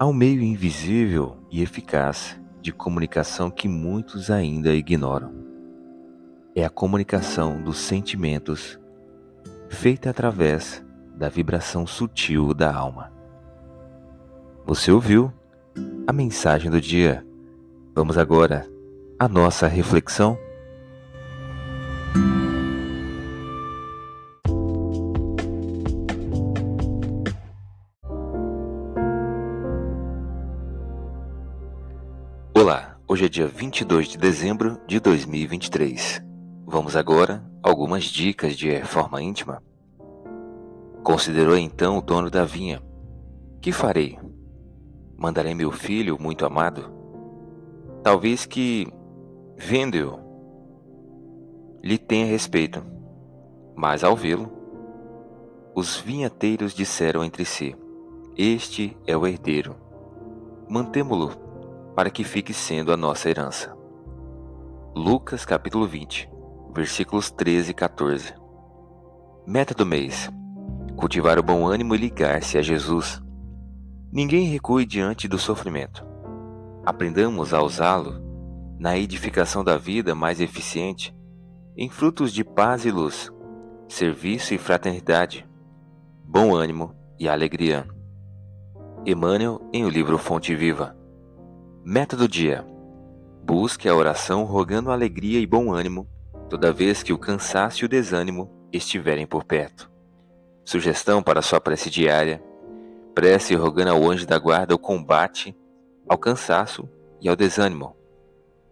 Há um meio invisível e eficaz de comunicação que muitos ainda ignoram. É a comunicação dos sentimentos, feita através da vibração sutil da alma. Você ouviu a mensagem do dia. Vamos agora à nossa reflexão. Olá, hoje é dia 22 de dezembro de 2023. Vamos agora algumas dicas de reforma íntima. Considerou então o dono da vinha: Que farei? Mandarei meu filho muito amado? Talvez que, vendo-o, lhe tenha respeito, mas ao vê-lo, os vinhateiros disseram entre si: Este é o herdeiro. Mantemo-lo para que fique sendo a nossa herança. Lucas capítulo 20, versículos 13 e 14. Meta do mês: cultivar o bom ânimo e ligar-se a Jesus. Ninguém recue diante do sofrimento. Aprendamos a usá-lo na edificação da vida mais eficiente, em frutos de paz e luz, serviço e fraternidade, bom ânimo e alegria. Emmanuel em o livro Fonte Viva. Meta do dia: busque a oração rogando alegria e bom ânimo toda vez que o cansaço e o desânimo estiverem por perto. Sugestão para sua prece diária: prece rogando ao anjo da guarda o combate ao cansaço e ao desânimo.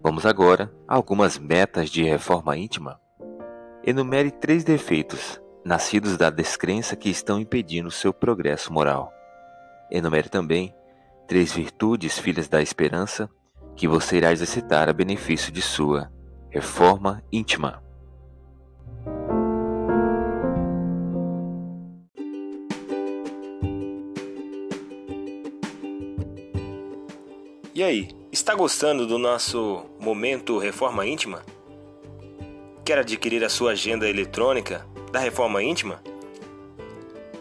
Vamos agora a algumas metas de reforma íntima. Enumere três defeitos nascidos da descrença que estão impedindo seu progresso moral. Enumere também três virtudes filhas da esperança que você irá exercitar a benefício de sua reforma íntima. E aí, está gostando do nosso momento Reforma Íntima? Quer adquirir a sua agenda eletrônica da Reforma Íntima?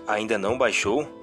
Ainda não baixou?